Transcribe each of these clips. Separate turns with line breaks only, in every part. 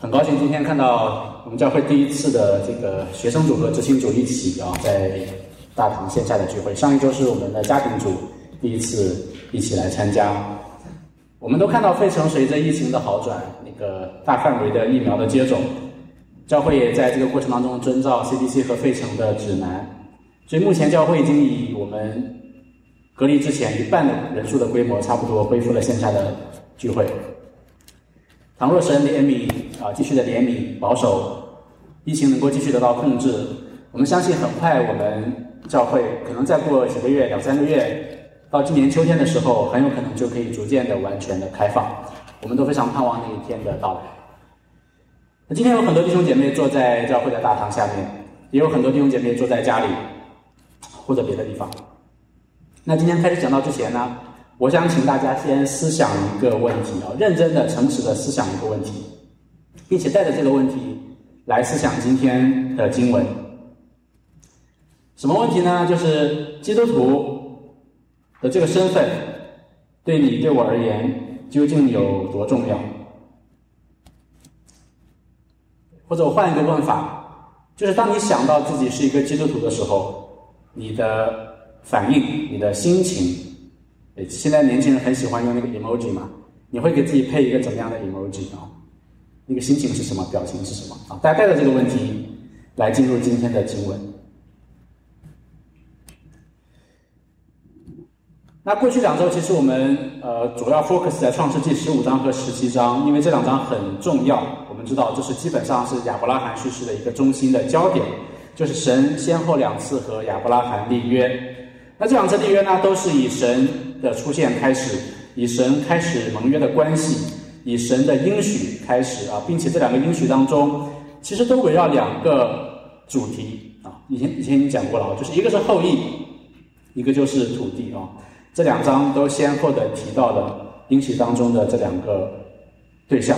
很高兴今天看到我们教会第一次的这个学生组和执行组一起啊，在大堂线下的聚会。上一周是我们的家庭组第一次一起来参加。我们都看到费城随着疫情的好转，那个大范围的疫苗的接种，教会也在这个过程当中遵照 CDC 和费城的指南。所以目前教会已经以我们隔离之前一半的人数的规模，差不多恢复了线下的聚会。倘若神怜悯啊，继续的怜悯保守，疫情能够继续得到控制，我们相信很快我们教会可能再过几个月、两三个月，到今年秋天的时候，很有可能就可以逐渐的完全的开放。我们都非常盼望那一天的到来。那今天有很多弟兄姐妹坐在教会的大堂下面，也有很多弟兄姐妹坐在家里或者别的地方。那今天开始讲到之前呢？我想请大家先思想一个问题啊，认真的、诚实的思想一个问题，并且带着这个问题来思想今天的经文。什么问题呢？就是基督徒的这个身份对你、对我而言究竟有多重要？或者我换一个问法，就是当你想到自己是一个基督徒的时候，你的反应、你的心情。现在年轻人很喜欢用那个 emoji 嘛？你会给自己配一个怎么样的 emoji 啊？那个心情是什么？表情是什么？啊，大家带着这个问题来进入今天的经文。那过去两周，其实我们呃主要 focus 在创世纪十五章和十七章，因为这两章很重要。我们知道，这是基本上是亚伯拉罕叙事的一个中心的焦点，就是神先后两次和亚伯拉罕立约。那这两次立约呢，都是以神的出现开始，以神开始盟约的关系，以神的应许开始啊，并且这两个应许当中，其实都围绕两个主题啊，以前以前已经讲过了啊，就是一个是后裔，一个就是土地啊，这两章都先后的提到了应许当中的这两个对象，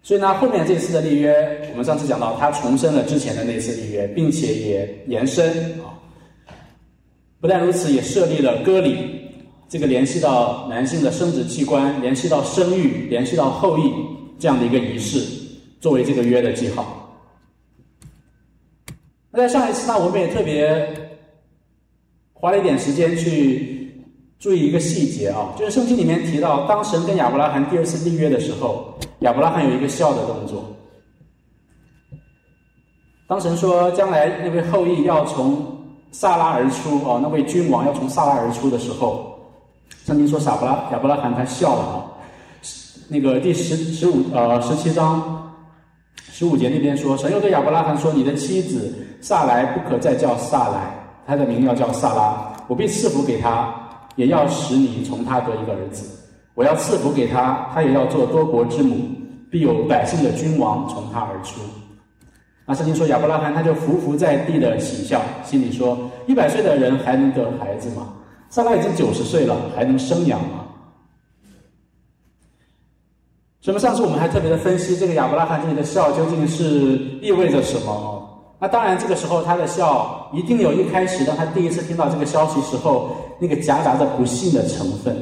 所以呢，后面这次的立约，我们上次讲到，他重申了之前的那次立约，并且也延伸啊。不但如此，也设立了割礼，这个联系到男性的生殖器官，联系到生育，联系到后裔这样的一个仪式，作为这个约的记号。那在上一次呢，我们也特别花了一点时间去注意一个细节啊，就是圣经里面提到，当神跟亚伯拉罕第二次立约的时候，亚伯拉罕有一个笑的动作。当神说将来那位后裔要从萨拉而出啊，那位君王要从萨拉而出的时候，圣经说亚伯拉亚伯拉罕他笑了啊。那个第十十五呃十七章十五节那边说，神又对亚伯拉罕说：“你的妻子萨来不可再叫萨来，他的名要叫萨拉。我必赐福给他，也要使你从他得一个儿子。我要赐福给他，他也要做多国之母，必有百姓的君王从他而出。”那圣经说亚伯拉罕他就伏伏在地的喜笑，心里说：一百岁的人还能得孩子吗？萨拉已经九十岁了，还能生养吗？那么上次我们还特别的分析这个亚伯拉罕这里的笑究竟是意味着什么？那当然这个时候他的笑一定有一开始当他第一次听到这个消息时候那个夹杂着不幸的成分。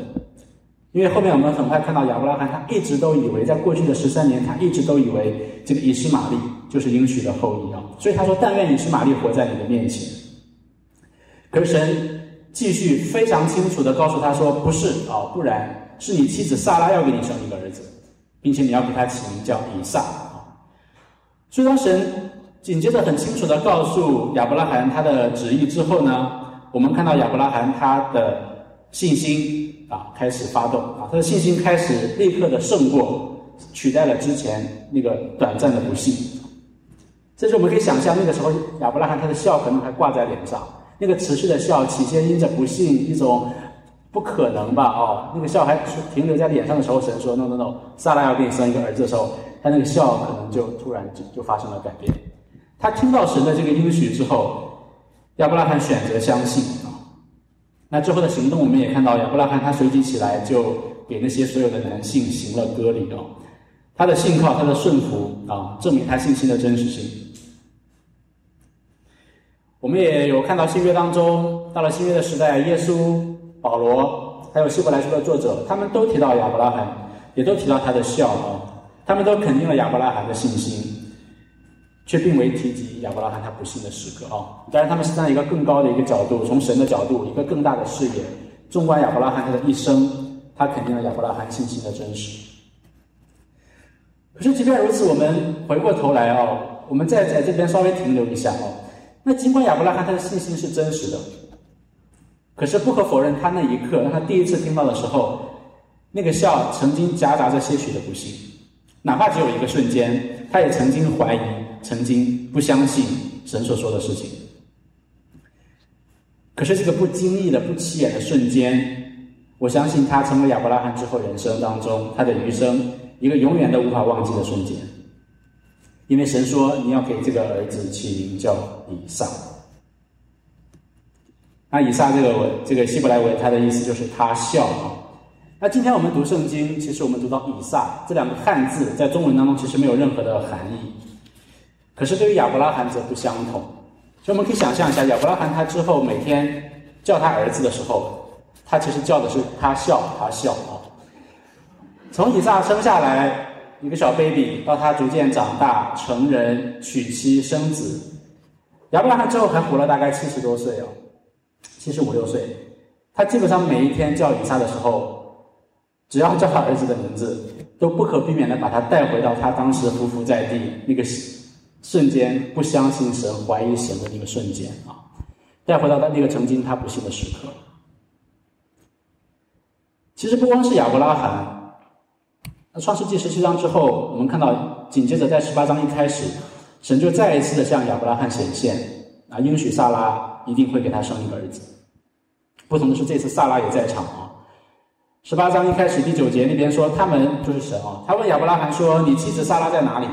因为后面我们很快看到亚伯拉罕，他一直都以为，在过去的十三年，他一直都以为这个以实玛利就是应许的后裔啊，所以他说：“但愿以实玛利活在你的面前。”可神继续非常清楚的告诉他说：“不是啊，不然是你妻子萨拉要给你生一个儿子，并且你要给他起名叫以撒啊。”所以当神紧接着很清楚的告诉亚伯拉罕他的旨意之后呢，我们看到亚伯拉罕他的信心。啊，开始发动啊，他的信心开始立刻的胜过，取代了之前那个短暂的不幸。这是我们可以想象，那个时候亚伯拉罕他的笑可能还挂在脸上，那个持续的笑，起先因着不幸一种不可能吧，哦，那个笑还停留在脸上的时候，神说 no no no，萨拉要给你生一个儿子的时候，他那个笑可能就突然就就发生了改变。他听到神的这个应许之后，亚伯拉罕选择相信啊。那之后的行动，我们也看到亚伯拉罕他随即起来，就给那些所有的男性行了割礼哦。他的信靠，他的顺服啊，证明他信心的真实性。我们也有看到新约当中，到了新约的时代，耶稣、保罗还有希伯来书的作者，他们都提到亚伯拉罕，也都提到他的孝啊。他们都肯定了亚伯拉罕的信心，却并未提及亚伯拉罕他不幸的时刻啊。当然，他们是站在一个更高的一个角度，从神的角度，一个更大的视野，纵观亚伯拉罕他的一生，他肯定了亚伯拉罕信心的真实。可是，即便如此，我们回过头来啊，我们再在这边稍微停留一下啊。那尽管亚伯拉罕他的信心是真实的，可是不可否认，他那一刻，他第一次听到的时候，那个笑曾经夹杂着些许的不幸，哪怕只有一个瞬间，他也曾经怀疑，曾经不相信神所说的事情。可是这个不经意的、不起眼的瞬间，我相信他成为亚伯拉罕之后人生当中他的余生。一个永远都无法忘记的瞬间，因为神说你要给这个儿子起名叫以撒。那以撒这个文这个希伯来文，它的意思就是他笑啊。那今天我们读圣经，其实我们读到以撒这两个汉字，在中文当中其实没有任何的含义。可是对于亚伯拉罕则不相同。所以我们可以想象一下，亚伯拉罕他之后每天叫他儿子的时候，他其实叫的是他笑，他笑啊。从以撒生下来一个小 baby，到他逐渐长大成人娶妻生子，亚伯拉罕之后还活了大概七十多岁哦，七十五六岁。他基本上每一天叫以撒的时候，只要叫他儿子的名字，都不可避免的把他带回到他当时匍匐在地那个瞬间不相信神、怀疑神的那个瞬间啊，带回到他那个曾经他不幸的时刻。其实不光是亚伯拉罕。那创世纪十七章之后，我们看到紧接着在十八章一开始，神就再一次的向亚伯拉罕显现，啊，应许萨拉一定会给他生一个儿子。不同的是，这次萨拉也在场啊。十八章一开始第九节那边说，他们就是神啊，他问亚伯拉罕说：“你妻子萨拉在哪里？”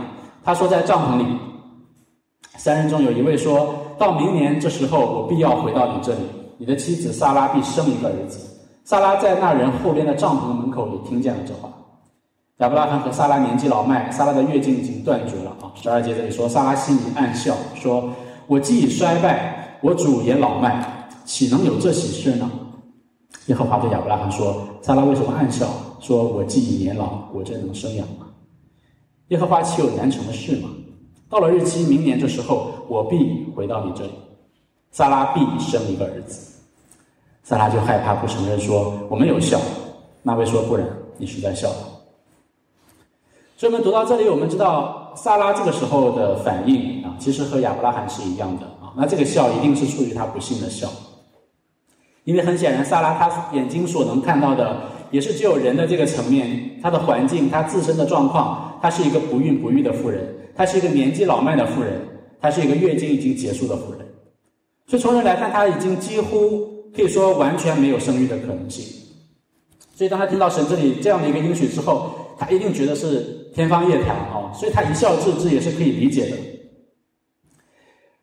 他说：“在帐篷里。”三人中有一位说到：“明年这时候，我必要回到你这里，你的妻子萨拉必生一个儿子。”萨拉在那人后边的帐篷门口也听见了这话。亚伯拉罕和萨拉年纪老迈，萨拉的月经已经断绝了啊。十二节这里说，萨拉心里暗笑，说：“我既已衰败，我主也老迈，岂能有这喜事呢？”耶和华对亚伯拉罕说：“萨拉为什么暗笑？说我既已年老，我真能生养吗？耶和华岂有难成的事吗？到了日期，明年这时候，我必回到你这里，萨拉必生一个儿子。”萨拉就害怕，不承认，说：“我没有笑。”那位说：“不然，你是在笑。”所以我们读到这里，我们知道萨拉这个时候的反应啊，其实和亚伯拉罕是一样的啊。那这个笑一定是出于他不幸的笑，因为很显然，萨拉他眼睛所能看到的，也是只有人的这个层面，他的环境，他自身的状况，他是一个不孕不育的妇人，他是一个年纪老迈的妇人，他是一个月经已经结束的妇人，所以从人来看，他已经几乎可以说完全没有生育的可能性。所以当他听到神这里这样的一个应许之后，他一定觉得是。天方夜谭啊，所以他一笑置之也是可以理解的。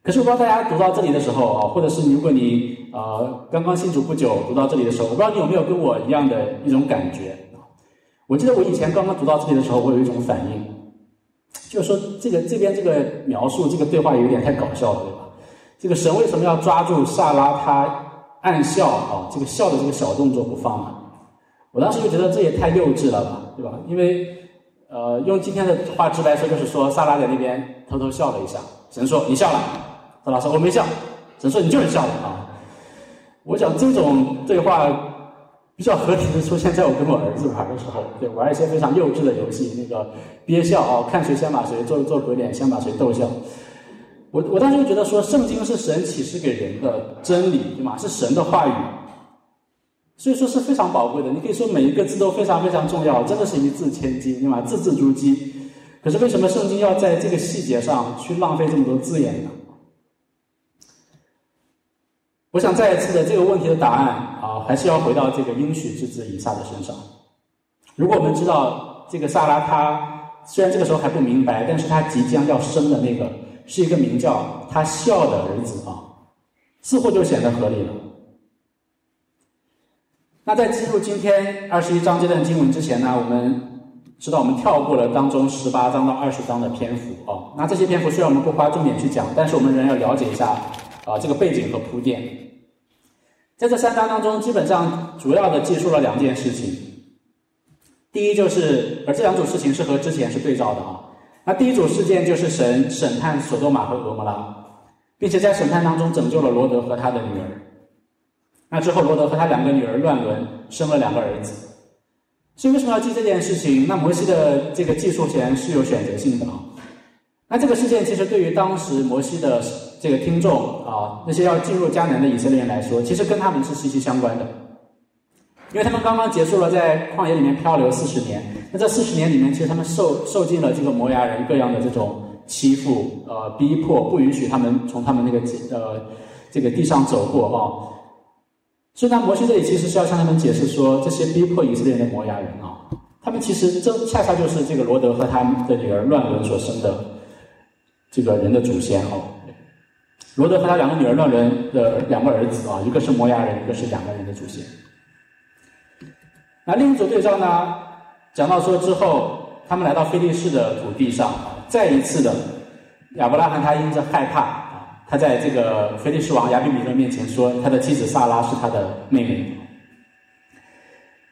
可是我不知道大家读到这里的时候啊，或者是如果你呃刚刚信主不久读到这里的时候，我不知道你有没有跟我一样的一种感觉我记得我以前刚刚读到这里的时候，我有一种反应，就是说这个这边这个描述这个对话有点太搞笑了，对吧？这个神为什么要抓住萨拉他暗笑啊？这个笑的这个小动作不放呢？我当时就觉得这也太幼稚了吧，对吧？因为呃，用今天的话直白说，就是说，萨拉在那边偷偷笑了一下。神说：“你笑了。”萨拉说：“我没笑。”神说：“你就是笑了啊。”我想这种对话比较合体的出现在我跟我儿子玩的时候，对，玩一些非常幼稚的游戏，那个憋笑啊，看谁先把谁做做鬼脸，先把谁逗笑。我我当时就觉得说，圣经是神启示给人的真理，对吗？是神的话语。所以说是非常宝贵的，你可以说每一个字都非常非常重要，真的是一字千金，对吗？字字珠玑。可是为什么圣经要在这个细节上去浪费这么多字眼呢？我想再一次的这个问题的答案啊，还是要回到这个应许之子以撒的身上。如果我们知道这个萨拉他虽然这个时候还不明白，但是他即将要生的那个是一个名叫他笑的儿子啊，似乎就显得合理了。那在进入今天二十一章这段经文之前呢，我们知道我们跳过了当中十八章到二十章的篇幅哦。那这些篇幅虽然我们不花重点去讲，但是我们仍要了解一下啊这个背景和铺垫。在这三章当中，基本上主要的记述了两件事情。第一就是，而这两组事情是和之前是对照的啊。那第一组事件就是神审判索多玛和俄摩拉，并且在审判当中拯救了罗德和他的女儿。那之后，罗德和他两个女儿乱伦，生了两个儿子。所以为什么要记这件事情？那摩西的这个记述前是有选择性的啊。那这个事件其实对于当时摩西的这个听众啊，那些要进入迦南的以色列人来说，其实跟他们是息息相关的，因为他们刚刚结束了在旷野里面漂流四十年，那这四十年里面，其实他们受受尽了这个摩崖人各样的这种欺负、呃逼迫，不允许他们从他们那个呃这个地上走过啊。所以，呢，摩西这里其实是要向他们解释说，这些逼迫以色列人的摩崖人啊，他们其实这恰恰就是这个罗德和他的女儿乱伦所生的。这个人的祖先哦，罗德和他两个女儿乱伦的两个儿子啊，一个是摩崖人，一个是两个人的祖先。那另一组对照呢，讲到说之后，他们来到菲利士的土地上，再一次的亚伯拉罕他因着害怕，他在这个菲利士王亚比米勒面前说，他的妻子萨拉是他的妹妹。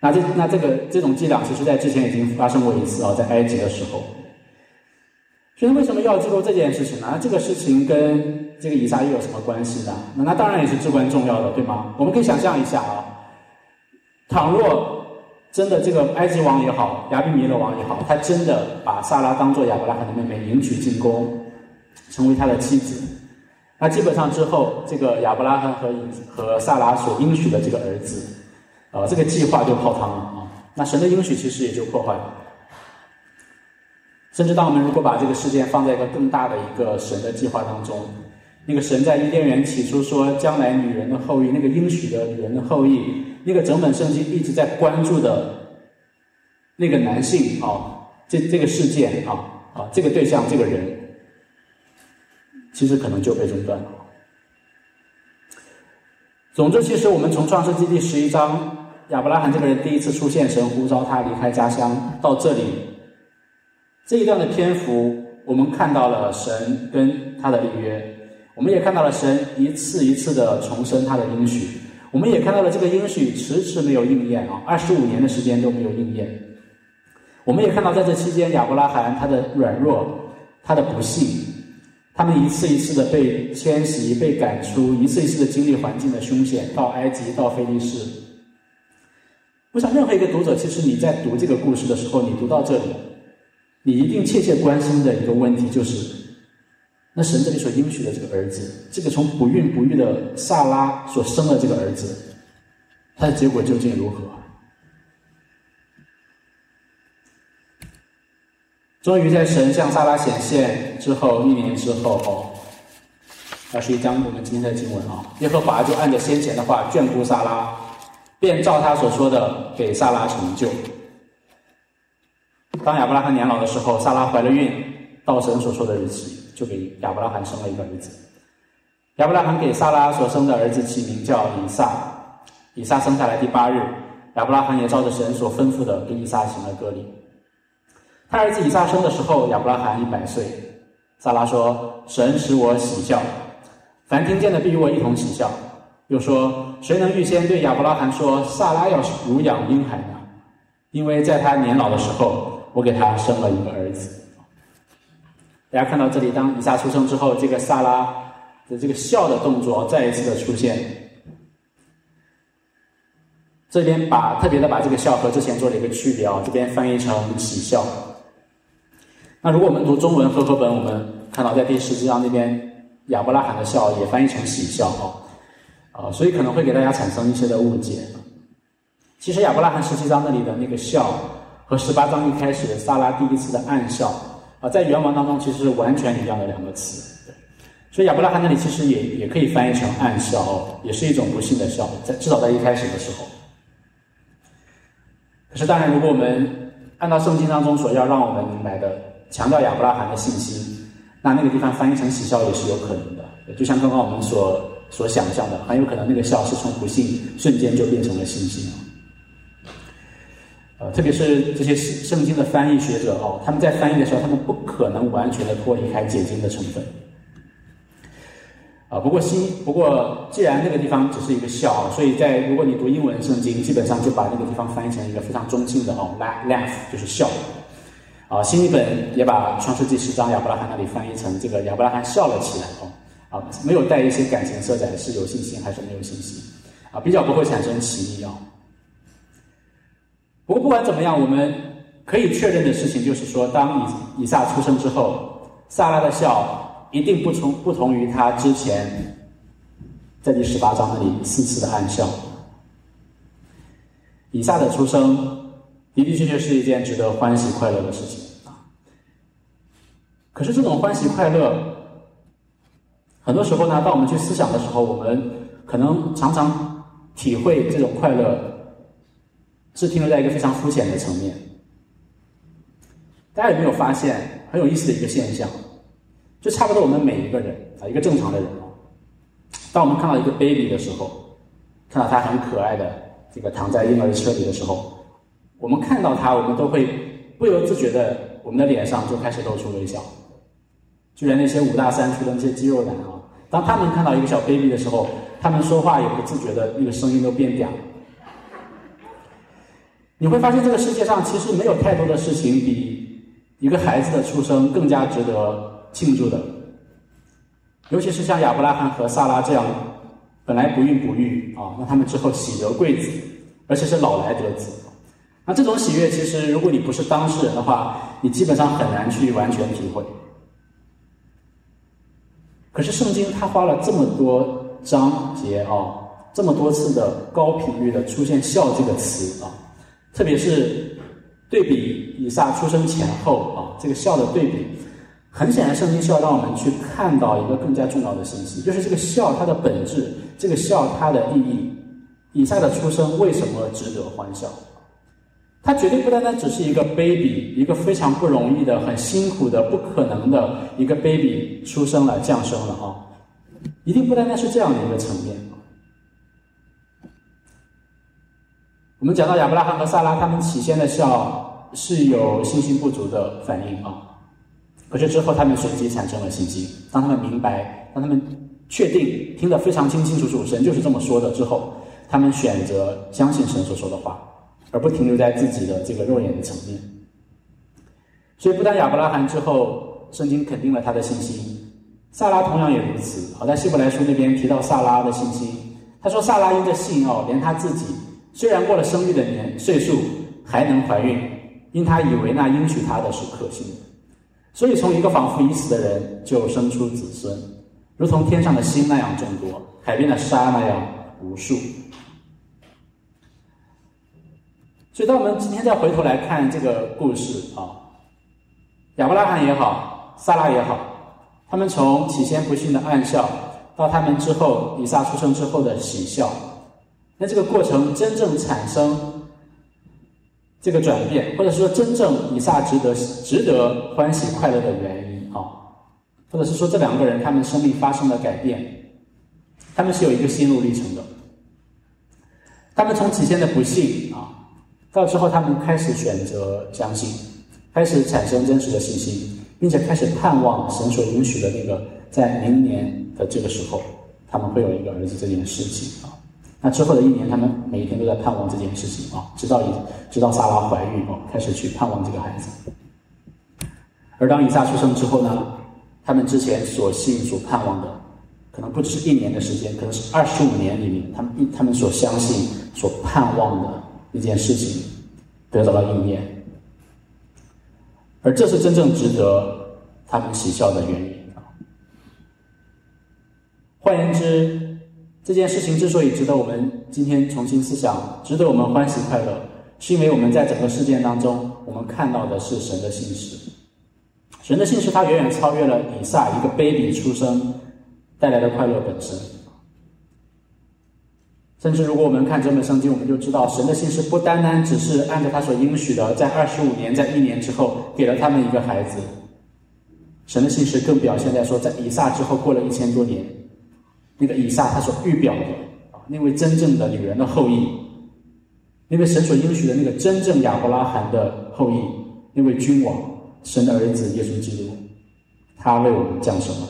那这那这个这种伎俩，其实在之前已经发生过一次啊，在埃及的时候。所以为什么要记录这件事情呢？这个事情跟这个以撒又有什么关系呢？那那当然也是至关重要的，对吗？我们可以想象一下啊，倘若真的这个埃及王也好，亚比米勒王也好，他真的把萨拉当做亚伯拉罕的妹妹迎娶进宫，成为他的妻子，那基本上之后这个亚伯拉罕和和萨拉所应许的这个儿子，呃，这个计划就泡汤了啊。那神的应许其实也就破坏了。甚至当我们如果把这个事件放在一个更大的一个神的计划当中，那个神在伊甸园起初说将来女人的后裔，那个应许的女人的后裔，那个整本圣经一直在关注的那个男性啊，这这个事件啊啊，这个对象这个人，其实可能就被中断了。总之，其实我们从创世纪第十一章亚伯拉罕这个人第一次出现，神呼召他离开家乡到这里。这一段的篇幅，我们看到了神跟他的立约，我们也看到了神一次一次的重申他的应许，我们也看到了这个应许迟迟没有应验啊，二十五年的时间都没有应验。我们也看到在这期间，亚伯拉罕他的软弱，他的不幸，他们一次一次的被迁徙、被赶出，一次一次的经历环境的凶险，到埃及，到菲利士。我想，任何一个读者，其实你在读这个故事的时候，你读到这里。你一定切切关心的一个问题就是，那神这里所应许的这个儿子，这个从不孕不育的萨拉所生的这个儿子，他的结果究竟如何？终于在神向萨拉显现之后，一年之后，哦，二十一章我们今天的经文啊，耶和华就按着先前的话眷顾萨拉，便照他所说的给萨拉成就。当亚伯拉罕年老的时候，萨拉怀了孕，到神所说的日期，就给亚伯拉罕生了一个儿子。亚伯拉罕给萨拉所生的儿子起名叫以撒。以撒生下来第八日，亚伯拉罕也照着神所吩咐的，给以撒行了割礼。他儿子以撒生的时候，亚伯拉罕一百岁。萨拉说：“神使我喜笑，凡听见的必与我一同喜笑。”又说：“谁能预先对亚伯拉罕说，萨拉要乳养婴孩呢？因为在他年老的时候。”我给他生了一个儿子。大家看到这里，当以撒出生之后，这个萨拉的这个笑的动作再一次的出现。这边把特别的把这个笑和之前做了一个区别啊，这边翻译成喜笑。那如果我们读中文和合本，我们看到在第十章那边亚伯拉罕的笑也翻译成喜笑啊，啊，所以可能会给大家产生一些的误解。其实亚伯拉罕十七章那里的那个笑。和十八章一开始萨拉第一次的暗笑啊，在原文当中其实是完全一样的两个词，所以亚伯拉罕那里其实也也可以翻译成暗笑，也是一种不幸的笑，在至少在一开始的时候。可是当然，如果我们按照圣经当中所要让我们明白的，强调亚伯拉罕的信心，那那个地方翻译成喜笑也是有可能的。就像刚刚我们所所想象的，很有可能那个笑是从不幸瞬间就变成了信心。呃，特别是这些圣经的翻译学者哦，他们在翻译的时候，他们不可能完全的脱离开解经的成分。啊，不过新不过既然那个地方只是一个笑，所以在如果你读英文圣经，基本上就把那个地方翻译成一个非常中性的哦，laugh 就是笑。啊，新译本也把创世纪十章亚伯拉罕那里翻译成这个亚伯拉罕笑了起来哦，啊，没有带一些感情色彩，是有信心还是没有信心？啊，比较不会产生歧义啊。不过不管怎么样，我们可以确认的事情就是说，当以以撒出生之后，萨拉的笑一定不同不同于他之前在第十八章那里四次的暗笑。以撒的出生。的的确确是一件值得欢喜快乐的事情啊！可是这种欢喜快乐，很多时候呢，当我们去思想的时候，我们可能常常体会这种快乐，是停留在一个非常肤浅的层面。大家有没有发现很有意思的一个现象？就差不多我们每一个人啊，一个正常的人，当我们看到一个 baby 的时候，看到他很可爱的这个躺在婴儿车里的时候。我们看到他，我们都会不由自觉的，我们的脸上就开始露出微笑。就连那些五大三粗的那些肌肉男啊，当他们看到一个小 baby 的时候，他们说话也不自觉的那个声音都变嗲。你会发现，这个世界上其实没有太多的事情比一个孩子的出生更加值得庆祝的。尤其是像亚伯拉罕和萨拉这样本来不孕不育啊，那他们之后喜得贵子，而且是老来得子。那这种喜悦，其实如果你不是当事人的话，你基本上很难去完全体会。可是圣经它花了这么多章节啊，这么多次的高频率的出现“笑”这个词啊，特别是对比以撒出生前后啊，这个“笑”的对比，很显然圣经是要让我们去看到一个更加重要的信息，就是这个“笑”它的本质，这个“笑”它的意义，以撒的出生为什么值得欢笑？他绝对不单单只是一个 baby，一个非常不容易的、很辛苦的、不可能的一个 baby 出生了、降生了啊！一定不单单是这样的一个层面。我们讲到亚伯拉罕和萨拉，他们起先的笑是有信心不足的反应啊，可是之后他们随即产生了信心。当他们明白，当他们确定听得非常清清楚楚，神就是这么说的之后，他们选择相信神所说的话。而不停留在自己的这个肉眼的层面，所以不但亚伯拉罕之后，圣经肯定了他的信心，萨拉同样也如此。好，在希伯来书那边提到萨拉的信心，他说萨拉因着信哦，连他自己虽然过了生育的年岁数，还能怀孕，因他以为那应许他的是可信的，所以从一个仿佛已死的人就生出子孙，如同天上的星那样众多，海边的沙那样无数。所以，当我们今天再回头来看这个故事啊，亚伯拉罕也好，萨拉也好，他们从起先不幸的暗笑，到他们之后以撒出生之后的喜笑，那这个过程真正产生这个转变，或者说真正以撒值得值得欢喜快乐的原因啊，或者是说这两个人他们生命发生了改变，他们是有一个心路历程的，他们从起先的不幸啊。到之后，他们开始选择相信，开始产生真实的信心，并且开始盼望神所允许的那个在明年的这个时候，他们会有一个儿子这件事情啊。那之后的一年，他们每一天都在盼望这件事情啊，直到以直到萨拉怀孕哦，开始去盼望这个孩子。而当以撒出生之后呢，他们之前所信所盼望的，可能不只是一年的时间，可能是二十五年里面，他们一他们所相信、所盼望的。一件事情得到了应验，而这是真正值得他们喜笑的原因啊。换言之，这件事情之所以值得我们今天重新思想，值得我们欢喜快乐，是因为我们在整个事件当中，我们看到的是神的信实。神的信实，它远远超越了以撒一个 baby 出生带来的快乐本身。甚至如果我们看整本圣经，我们就知道神的信是不单单只是按照他所应许的，在二十五年，在一年之后给了他们一个孩子。神的信实更表现在说，在以撒之后过了一千多年，那个以撒他所预表的啊，那位真正的女人的后裔，那位神所应许的那个真正亚伯拉罕的后裔，那位君王，神的儿子耶稣基督，他为我们降生了。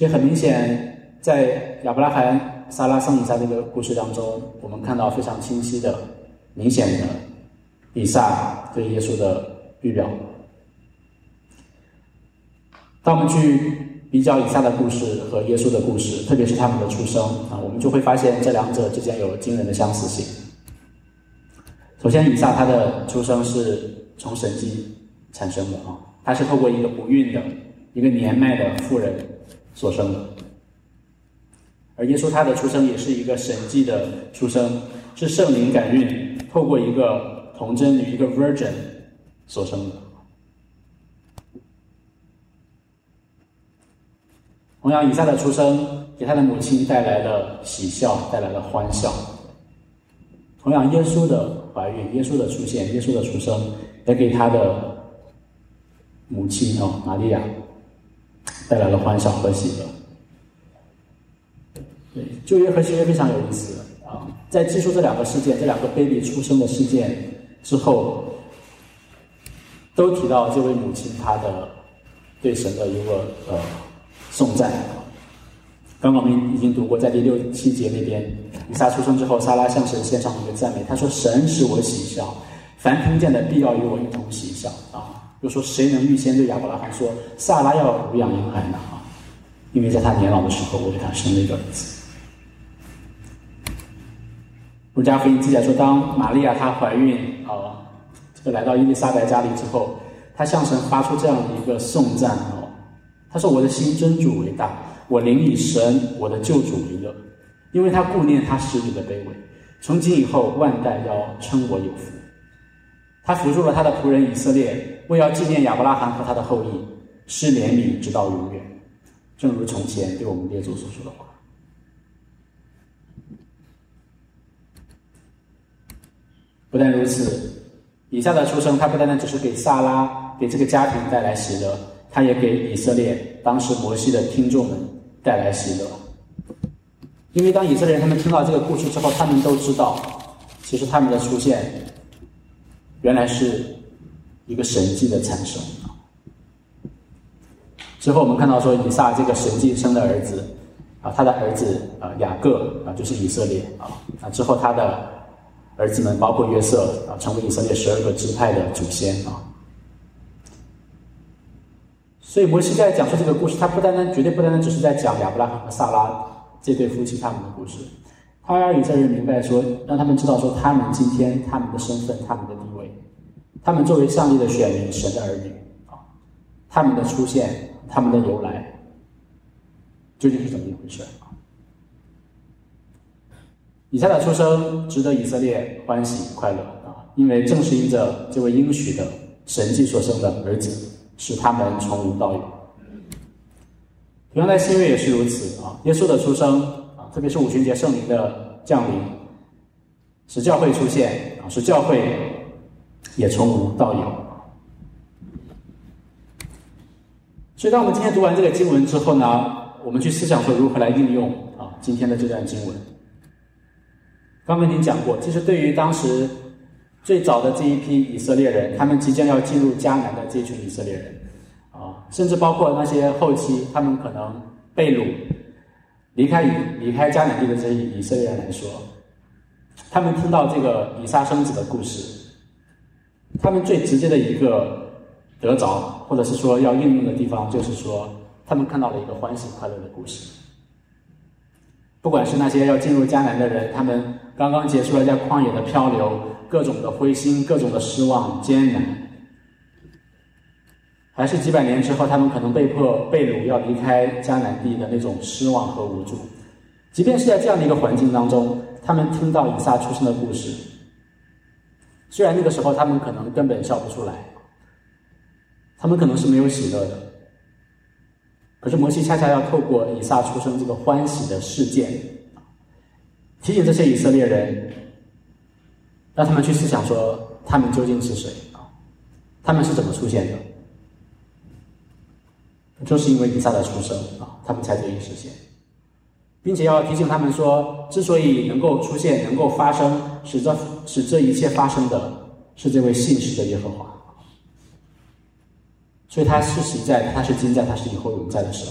所以很明显，在亚伯拉罕、撒拉生以撒这个故事当中，我们看到非常清晰的、明显的以撒对耶稣的预表。当我们去比较以撒的故事和耶稣的故事，特别是他们的出生啊，我们就会发现这两者之间有惊人的相似性。首先，以撒他的出生是从神迹产生的啊，他是透过一个不孕的、一个年迈的妇人所生的；而耶稣他的出生也是一个神迹的出生，是圣灵感孕，透过一个童贞女、一个 virgin 所生的。同样，以撒的出生给他的母亲带来了喜笑，带来了欢笑。同样，耶稣的怀孕、耶稣的出现、耶稣的出生，也给他的母亲哦，玛利亚带来了欢笑和喜乐。对，旧约和新约非常有意思啊，在记述这两个事件、这两个 baby 出生的事件之后，都提到这位母亲她的对神的一个呃颂赞。刚刚我们已经读过，在第六七节那边，以撒出生之后，撒拉向神献上一个赞美。他说：“神使我喜笑，凡听见的必要与我一同喜笑。”啊，又说：“谁能预先对亚伯拉罕说，撒拉要抚养婴孩呢？”啊，因为在他年老的时候，我给他生了一个儿子。路加福音记载说，当玛利亚她怀孕啊，这个来到伊丽莎白家里之后，她向神发出这样的一个颂赞哦，她说：“我的心尊主为大。”我灵以神，我的救主为乐，因为他顾念他使女的卑微。从今以后，万代要称我有福。他扶助了他的仆人以色列，为要纪念亚伯拉罕和他的后裔，施怜悯直到永远，正如从前对我们列祖所说的话。不但如此，以下的出生，他不单单只是给萨拉、给这个家庭带来喜乐，他也给以色列当时摩西的听众们。带来喜乐，因为当以色列人他们听到这个故事之后，他们都知道，其实他们的出现，原来是一个神迹的产生。之后我们看到说，以撒这个神迹生的儿子，啊，他的儿子啊雅各啊就是以色列啊，啊之后他的儿子们包括约瑟啊，成为以色列十二个支派的祖先啊。所以摩西在讲述这个故事，他不单单绝对不单单只是在讲亚伯拉罕和萨拉这对夫妻他们的故事，他让以色列人明白说，让他们知道说他们今天他们的身份、他们的地位，他们作为上帝的选民、神的儿女啊，他们的出现、他们的由来究竟是怎么一回事啊？以撒的出生值得以色列欢喜快乐啊，因为正是因着这位应许的神迹所生的儿子。使他们从无到有。同样在新约也是如此啊，耶稣的出生，特别是五旬节圣灵的降临，使教会出现啊，使教会也从无到有。所以，当我们今天读完这个经文之后呢，我们去思想说如何来应用啊今天的这段经文。刚刚您讲过，其实对于当时。最早的这一批以色列人，他们即将要进入迦南的这群以色列人，啊，甚至包括那些后期他们可能被掳离开以离开迦南地的这些以色列人来说，他们听到这个以撒生子的故事，他们最直接的一个得着，或者是说要应用的地方，就是说他们看到了一个欢喜快乐的故事。不管是那些要进入迦南的人，他们刚刚结束了在旷野的漂流。各种的灰心，各种的失望、艰难，还是几百年之后，他们可能被迫被掳要离开迦南地的那种失望和无助。即便是在这样的一个环境当中，他们听到以撒出生的故事，虽然那个时候他们可能根本笑不出来，他们可能是没有喜乐的，可是摩西恰恰要透过以撒出生这个欢喜的事件，提醒这些以色列人。让他们去思想说，他们究竟是谁啊？他们是怎么出现的？就是因为以撒的出生啊，他们才得以实现，并且要提醒他们说，之所以能够出现、能够发生，使这使这一切发生的是这位信实的耶和华。所以他是实在，他是今在，他是以后永在的神。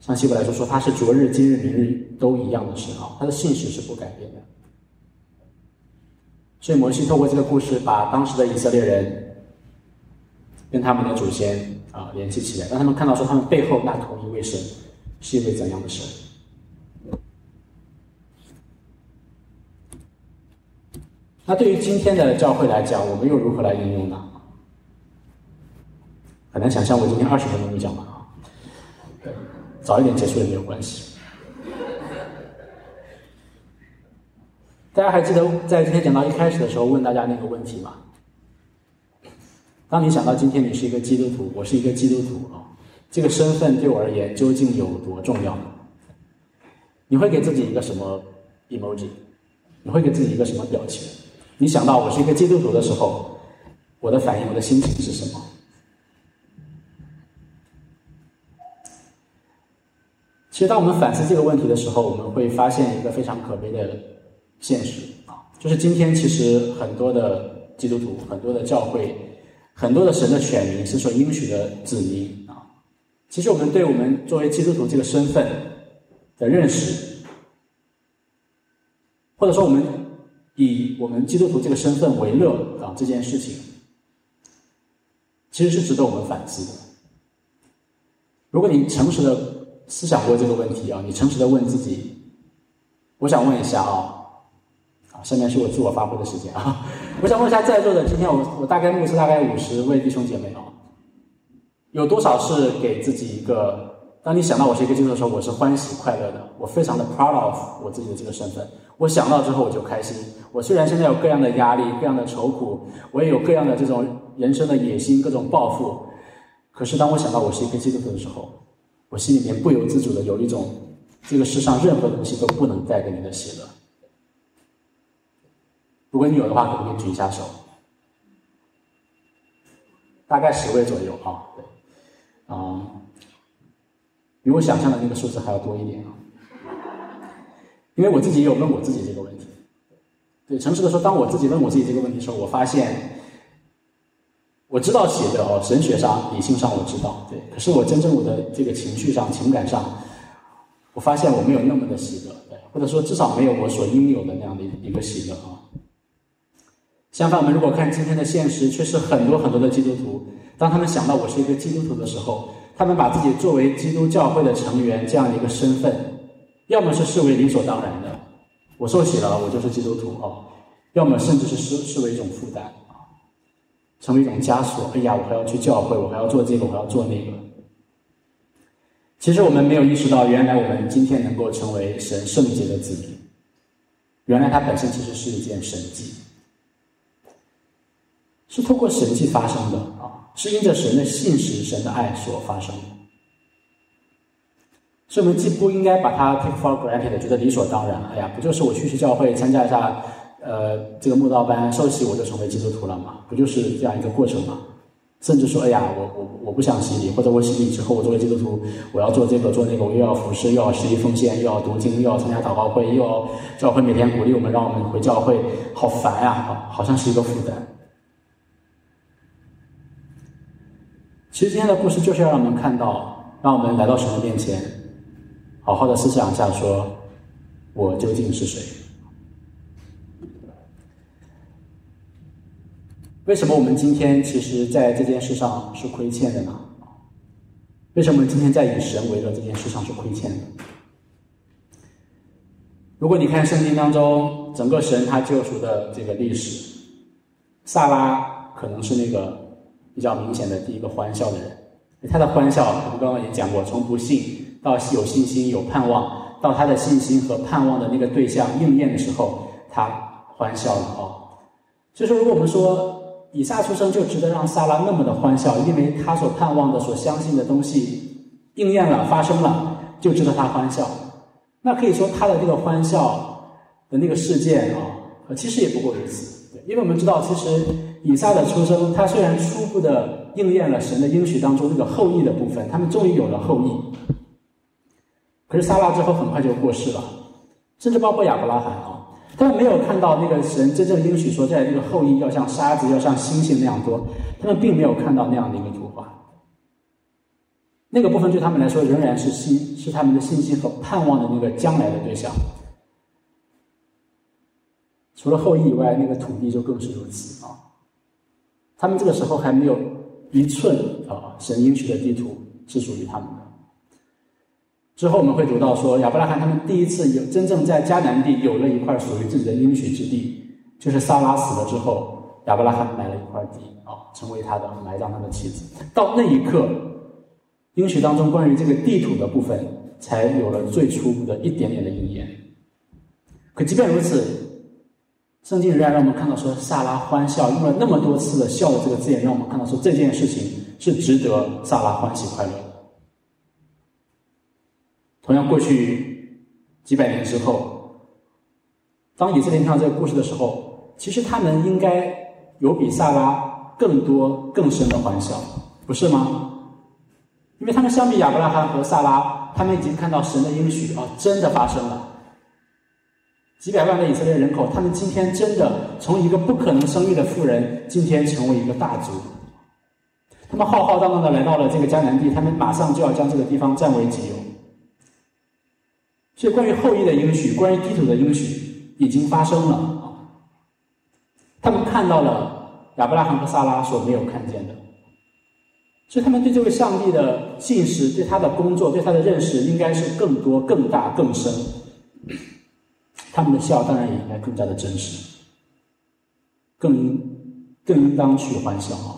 像希伯来说说，他是昨日、今日、明日都一样的神啊，他的信实是不改变的。所以摩西透过这个故事，把当时的以色列人跟他们的祖先啊联系起来，让他们看到说他们背后那同一位神是一位怎样的神。那对于今天的教会来讲，我们又如何来应用呢？很难想象，我今天二十分钟就讲完啊。早一点结束也没有关系。大家还记得在今天讲到一开始的时候问大家那个问题吗？当你想到今天你是一个基督徒，我是一个基督徒啊，这个身份对我而言究竟有多重要？你会给自己一个什么 emoji？你会给自己一个什么表情？你想到我是一个基督徒的时候，我的反应、我的心情是什么？其实，当我们反思这个问题的时候，我们会发现一个非常可悲的现实啊，就是今天其实很多的基督徒、很多的教会、很多的神的选民是所应许的子民啊。其实，我们对我们作为基督徒这个身份的认识，或者说我们以我们基督徒这个身份为乐啊，这件事情，其实是值得我们反思的。如果你诚实的。思想过这个问题啊？你诚实的问自己，我想问一下啊，下面是我自我发挥的时间啊，我想问一下在座的，今天我我大概目视大概五十位弟兄姐妹啊，有多少是给自己一个，当你想到我是一个基督徒的时候，我是欢喜快乐的，我非常的 proud of 我自己的这个身份，我想到之后我就开心。我虽然现在有各样的压力、各样的愁苦，我也有各样的这种人生的野心、各种抱负，可是当我想到我是一个基督徒的时候，我心里面不由自主的有一种，这个世上任何东西都不能带给你的喜乐。如果你有的话，可不可以举一下手？大概十位左右啊，对，啊，比我想象的那个数字还要多一点啊。因为我自己也有问我自己这个问题，对，诚实的说，当我自己问我自己这个问题的时候，我发现。我知道写的哦，神学上、理性上我知道，对。可是我真正我的这个情绪上、情感上，我发现我没有那么的喜乐，对，或者说至少没有我所应有的那样的一个喜乐啊。相反，我们如果看今天的现实，却是很多很多的基督徒，当他们想到我是一个基督徒的时候，他们把自己作为基督教会的成员这样的一个身份，要么是视为理所当然的，我受洗了，我就是基督徒哦；要么甚至是视视为一种负担啊。成为一种枷锁。哎呀，我还要去教会，我还要做这个，我还要做那个。其实我们没有意识到，原来我们今天能够成为神圣洁的子民，原来它本身其实是一件神迹，是通过神迹发生的啊，是因着神的信实、神的爱所发生的。所以，我们既不应该把它 take for granted，觉得理所当然。哎呀，不就是我去去教会参加一下？呃，这个慕道班受洗我就成为基督徒了嘛？不就是这样一个过程嘛？甚至说，哎呀，我我我不想洗礼，或者我洗礼之后，我作为基督徒，我要做这个做那个，我又要服侍，又要实际奉献，又要读经，又要参加祷告会，又要教会每天鼓励我们，让我们回教会，好烦呀！好，好像是一个负担。其实今天的故事就是要让我们看到，让我们来到神的面前，好好的思想一下，说我究竟是谁。为什么我们今天其实在这件事上是亏欠的呢？为什么我们今天在以神为乐这件事上是亏欠的？如果你看圣经当中整个神他救赎的这个历史，萨拉可能是那个比较明显的第一个欢笑的人。他的欢笑，我们刚刚也讲过，从不信到有信心、有盼望，到他的信心和盼望的那个对象应验的时候，他欢笑了啊。所以说，如果我们说，以撒出生就值得让萨拉那么的欢笑，因为他所盼望的、所相信的东西应验了、发生了，就值得他欢笑。那可以说他的这个欢笑的那个事件啊，其实也不过如此。因为我们知道，其实以撒的出生，他虽然初步的应验了神的应许当中那个后裔的部分，他们终于有了后裔。可是萨拉之后很快就过世了，甚至包括亚伯拉罕啊。他们没有看到那个神真正应许说，在这个后裔要像沙子，要像星星那样多。他们并没有看到那样的一个图画。那个部分对他们来说仍然是信，是他们的信心和盼望的那个将来的对象。除了后裔以外，那个土地就更是如此啊。他们这个时候还没有一寸啊神应许的地图是属于他们的。之后我们会读到说，亚伯拉罕他们第一次有真正在迦南地有了一块属于自己的应许之地，就是撒拉死了之后，亚伯拉罕买了一块地啊，成为他的埋葬他的妻子。到那一刻。应许当中关于这个地土的部分，才有了最初的一点点的应验。可即便如此，圣经仍然让我们看到说，萨拉欢笑，用了那么多次的“笑”的这个字眼，让我们看到说这件事情是值得萨拉欢喜快乐。同样，过去几百年之后，当以色列听到这个故事的时候，其实他们应该有比萨拉更多更深的欢笑，不是吗？因为他们相比亚伯拉罕和萨拉，他们已经看到神的应许啊，真的发生了。几百万的以色列人口，他们今天真的从一个不可能生育的妇人，今天成为一个大族。他们浩浩荡荡的来到了这个迦南地，他们马上就要将这个地方占为己有。所以，关于后裔的应许，关于地土的应许，已经发生了啊。他们看到了亚伯拉罕和萨拉所没有看见的。所以他们对这位上帝的信实，对他的工作，对他的认识，应该是更多、更大、更深。他们的笑当然也应该更加的真实，更应更应当去欢笑啊。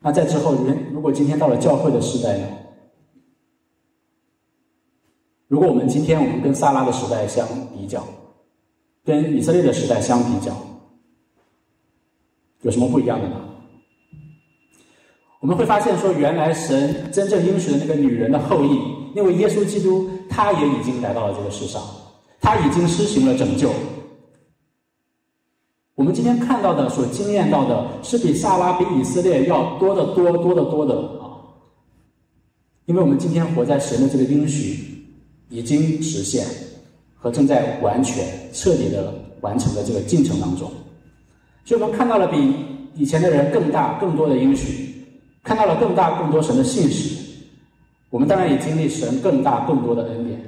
那在之后，人如果今天到了教会的时代呢？如果我们今天我们跟萨拉的时代相比较，跟以色列的时代相比较，有什么不一样的呢？我们会发现，说原来神真正应许的那个女人的后裔，那位耶稣基督，他也已经来到了这个世上，他已经施行了拯救。我们今天看到的、所经验到的，是比萨拉、比以色列要多得多、多得多的啊！因为我们今天活在神的这个应许已经实现和正在完全、彻底的完成的这个进程当中，所以我们看到了比以前的人更大、更多的应许。看到了更大、更多神的信使，我们当然也经历神更大、更多的恩典。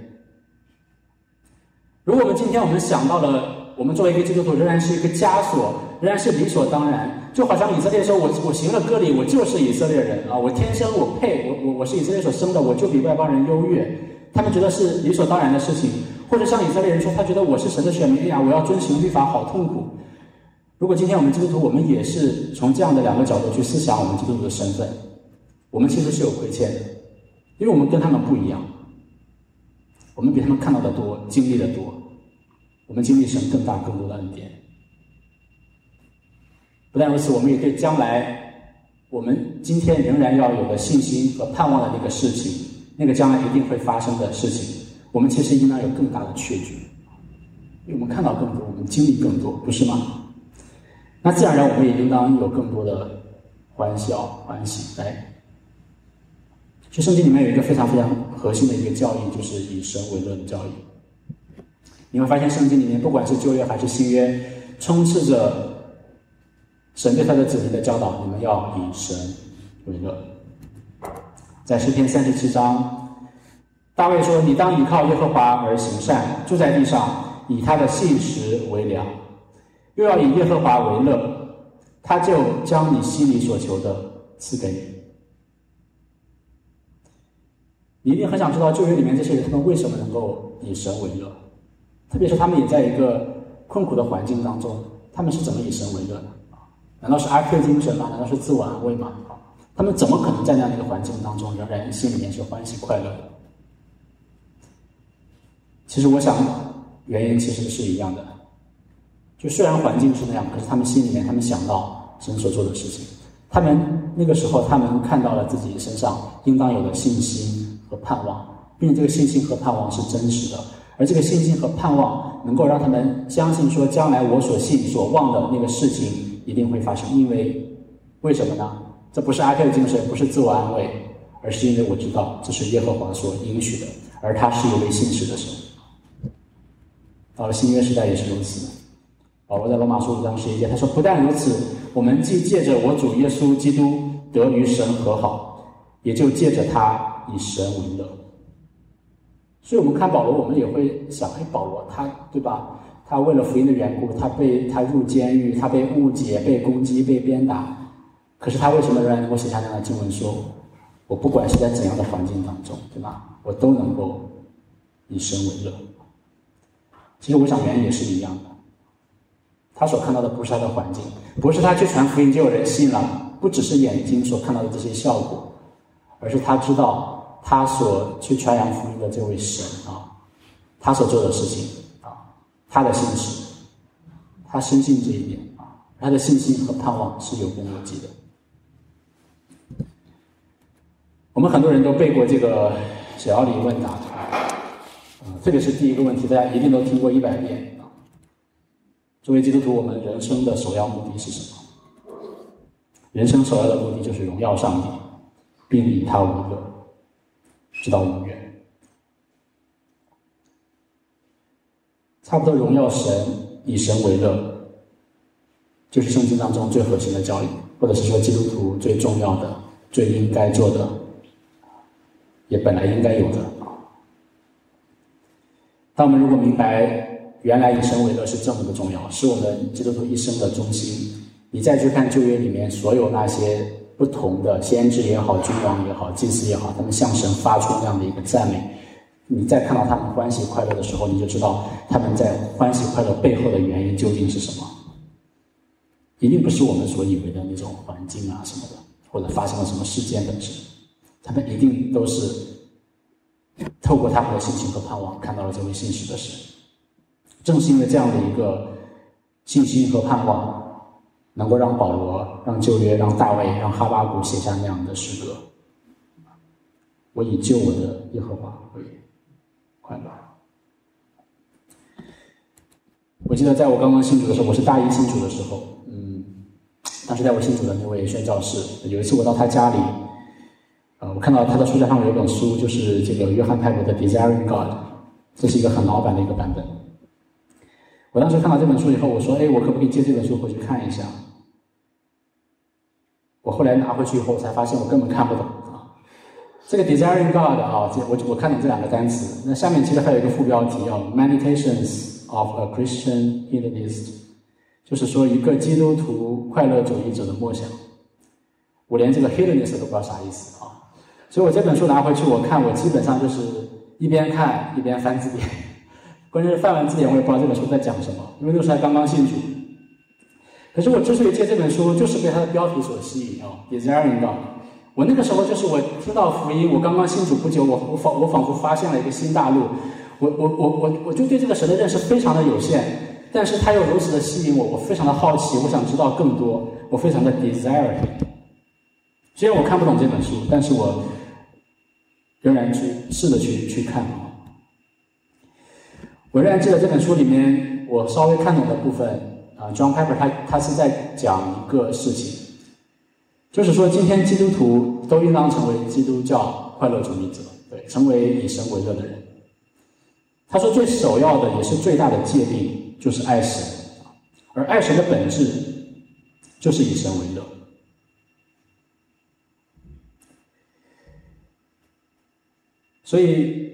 如果我们今天我们想到了，我们作为一个基督徒仍然是一个枷锁，仍然是理所当然，就好像以色列说：“我我行了割礼，我就是以色列人啊，我天生我配，我我我是以色列所生的，我就比外邦人优越。”他们觉得是理所当然的事情，或者像以色列人说：“他觉得我是神的选民呀，我要遵行律法，好痛苦。”如果今天我们基督徒，我们也是从这样的两个角度去思想我们基督徒的身份，我们其实是有亏欠的，因为我们跟他们不一样，我们比他们看到的多，经历的多，我们经历神更大更多的恩典。不但如此，我们也对将来我们今天仍然要有的信心和盼望的那个事情，那个将来一定会发生的事情，我们其实应当有更大的确据，因为我们看到更多，我们经历更多，不是吗？那自然而然，我们也应当有更多的欢笑、欢喜。来，圣经里面有一个非常非常核心的一个教义，就是以神为乐的教义。你会发现，圣经里面不管是旧约还是新约，充斥着神对他的子民的教导：你们要以神为乐。在诗篇三十七章，大卫说：“你当倚靠耶和华而行善，住在地上，以他的信实为粮。”又要以耶和华为乐，他就将你心里所求的赐给你。你一定很想知道旧约里面这些人他们为什么能够以神为乐，特别是他们也在一个困苦的环境当中，他们是怎么以神为乐的？难道是阿 Q 精神吗？难道是自我安慰吗？他们怎么可能在那样的一个环境当中仍然心里面是欢喜快乐的？其实我想，原因其实是一样的。就虽然环境是那样，可是他们心里面，他们想到神所做的事情，他们那个时候，他们看到了自己身上应当有的信心盼望，并且这个信心和盼望是真实的，而这个信心和盼望能够让他们相信说，将来我所信所望的那个事情一定会发生。因为为什么呢？这不是阿 Q 的精神，不是自我安慰，而是因为我知道这是耶和华所应许的，而他是一位信实的神。到了新约时代也是如此。保罗在罗马书五章十一节，他说：“不但如此，我们既借着我主耶稣基督得与神和好，也就借着他以神为乐。所以我们看保罗，我们也会想：哎，保罗他对吧？他为了福音的缘故，他被他入监狱，他被误解、被攻击、被鞭打。可是他为什么仍然能够写下那样的经文？说，我不管是在怎样的环境当中，对吧？我都能够以神为乐。其实我想原因也是一样的。他所看到的不是他的环境，不是他去传福音就有人信了，不只是眼睛所看到的这些效果，而是他知道他所去传扬福音的这位神啊，他所做的事情啊，他的信实，他深信这一点啊，他的信心和盼望是有根有基的。我们很多人都背过这个小奥里问答，啊，特别是第一个问题，大家一定都听过一百遍啊。作为基督徒，我们人生的首要目的是什么？人生首要的目的就是荣耀上帝，并以他为乐，直到永远。差不多荣耀神，以神为乐，就是圣经当中最核心的教义，或者是说基督徒最重要的、最应该做的，也本来应该有的。当我们如果明白。原来以神为乐是这么的重要，是我们基督徒一生的中心。你再去看旧约里面所有那些不同的先知也好、君王也好、祭司也好，他们向神发出那样的一个赞美，你再看到他们欢喜快乐的时候，你就知道他们在欢喜快乐背后的原因究竟是什么。一定不是我们所以为的那种环境啊什么的，或者发生了什么事件本身，他们一定都是透过他们的心情和盼望，看到了这位信实的神。正是因为这样的一个信心和盼望，能够让保罗、让旧约、让大卫、让哈巴谷写下那样的诗歌。我以救我的耶和华为快乐。我记得在我刚刚信主的时候，我是大一信主的时候，嗯，当时在我信主的那位宣教士，有一次我到他家里，呃，我看到他的书架上有本书，就是这个约翰派伯的《Desiring God》，这是一个很老版的一个版本。我当时看到这本书以后，我说：“哎，我可不可以借这本书回去看一下？”我后来拿回去以后，才发现我根本看不懂啊。这个 “desiring God” 啊，这我我看懂这两个单词。那下面其实还有一个副标题啊 “Meditations of a Christian Hedonist”，就是说一个基督徒快乐主义者的默想。我连这个 “hedonist” 都不知道啥意思啊。所以我这本书拿回去，我看我基本上就是一边看一边翻字典。关键是翻完字典，我也不知道这本书在讲什么，因为那时候还刚刚信主。可是我之所以借这本书，就是被它的标题所吸引啊，Desiring God。我那个时候就是我听到福音，我刚刚信主不久，我我仿我仿佛发现了一个新大陆。我我我我我就对这个神的认识非常的有限，但是他又如此的吸引我，我非常的好奇，我想知道更多，我非常的 desire。虽然我看不懂这本书，但是我仍然去试着去去看啊。我仍然记得这本书里面，我稍微看懂的部分啊，John Piper 他他是在讲一个事情，就是说今天基督徒都应当成为基督教快乐主义者，对，成为以神为乐的人。他说最首要的也是最大的界定就是爱神，而爱神的本质就是以神为乐。所以。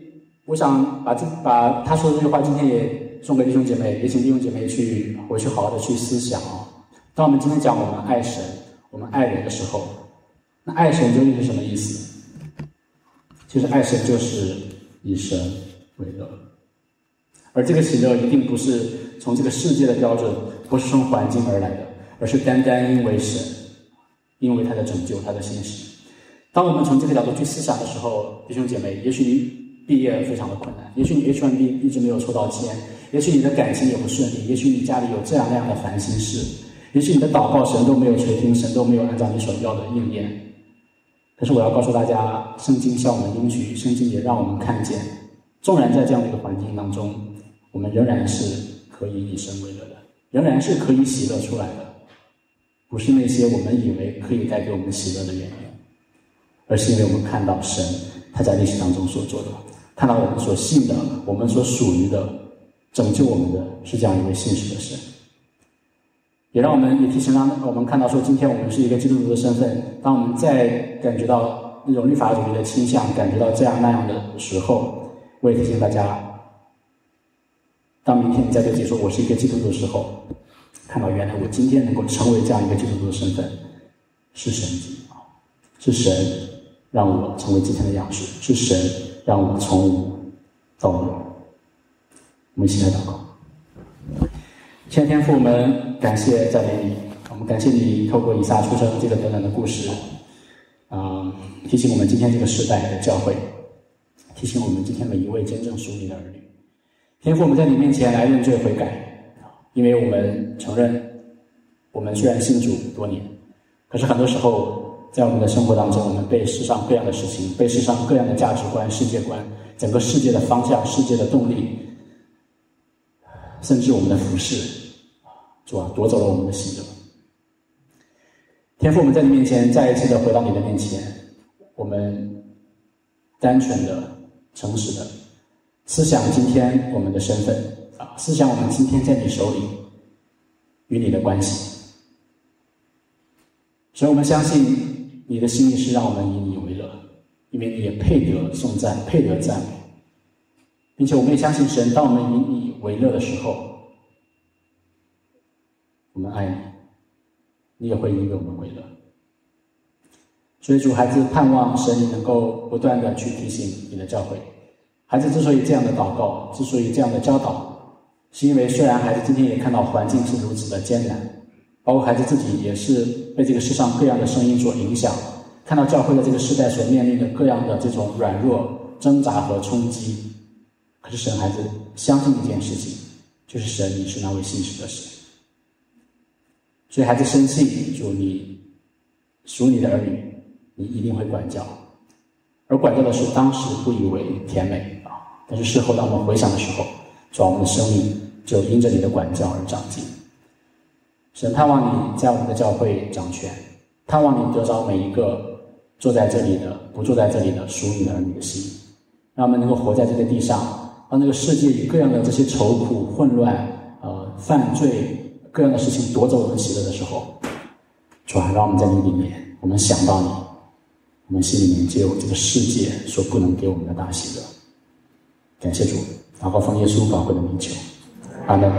我想把这把他说的这句话，今天也送给弟兄姐妹，也请弟兄姐妹去回去好好的去思想啊。当我们今天讲我们爱神、我们爱人的时候，那爱神究竟是什么意思？其实爱神就是以神为乐，而这个喜乐一定不是从这个世界的标准，不是从环境而来的，而是单单因为神，因为他的拯救、他的信实。当我们从这个角度去思想的时候，弟兄姐妹，也许你。毕业非常的困难，也许你 H1B 一直没有抽到签，也许你的感情也不顺利，也许你家里有这样那样的烦心事，也许你的祷告神都没有垂听，神都没有按照你所要的应验。可是我要告诉大家，圣经向我们应许，圣经也让我们看见，纵然在这样的一个环境当中，我们仍然是可以以神为乐的，仍然是可以喜乐出来的，不是那些我们以为可以带给我们喜乐的原因，而是因为我们看到神他在历史当中所做的。看到我们所信的，我们所属于的，拯救我们的是这样一位信实的神，也让我们也提醒让我们看到说，今天我们是一个基督徒的身份。当我们再感觉到那种律法主义的倾向，感觉到这样那样的时候，我也提醒大家，当明天你再对自己说我是一个基督徒的时候，看到原来我今天能够成为这样一个基督徒的身份，是神啊，是神让我成为今天的样式，是神让我从无到有。我们一起来祷告。天天父，我们感谢赞美你，我们感谢你透过以撒出生这个短短的故事，啊，提醒我们今天这个时代的教会，提醒我们今天每一位真正属你的儿女。天父，我们在你面前来认罪悔改，因为我们承认，我们虽然信主多年，可是很多时候在我们的生活当中，我们被世上各样的事情，被世上各样的价值观、世界观，整个世界的方向、世界的动力，甚至我们的服饰。主啊，夺走了我们的喜乐。天父，我们在你面前再一次的回到你的面前，我们单纯的、诚实的思想今天我们的身份啊，思想我们今天在你手里与你的关系。所以我们相信你的心意是让我们以你为乐，因为你也配得颂赞，配得赞美，并且我们也相信神，当我们以你为乐的时候。我们爱你，你也会因为我们为乐。所以主孩子盼望神能够不断的去提醒你的教会。孩子之所以这样的祷告，之所以这样的教导，是因为虽然孩子今天也看到环境是如此的艰难，包括孩子自己也是被这个世上各样的声音所影响，看到教会的这个时代所面临的各样的这种软弱、挣扎和冲击，可是神孩子相信一件事情，就是神你是那位信实的神。所以孩子生气，主你属你的儿女，你一定会管教。而管教的是当时不以为甜美啊，但是事后当我们回想的时候，主要我们的生命就因着你的管教而长进。神盼望你在我们的教会掌权，盼望你得着每一个坐在这里的、不坐在这里的属你的儿女的心，让我们能够活在这个地上，当这个世界以各样的这些愁苦、混乱、呃犯罪。各样的事情夺走我们喜乐的时候，主啊，让我们在你里面，我们想到你，我们心里面就有这个世界所不能给我们的大喜乐。感谢主，然后奉耶稣宝贵的名求，阿门。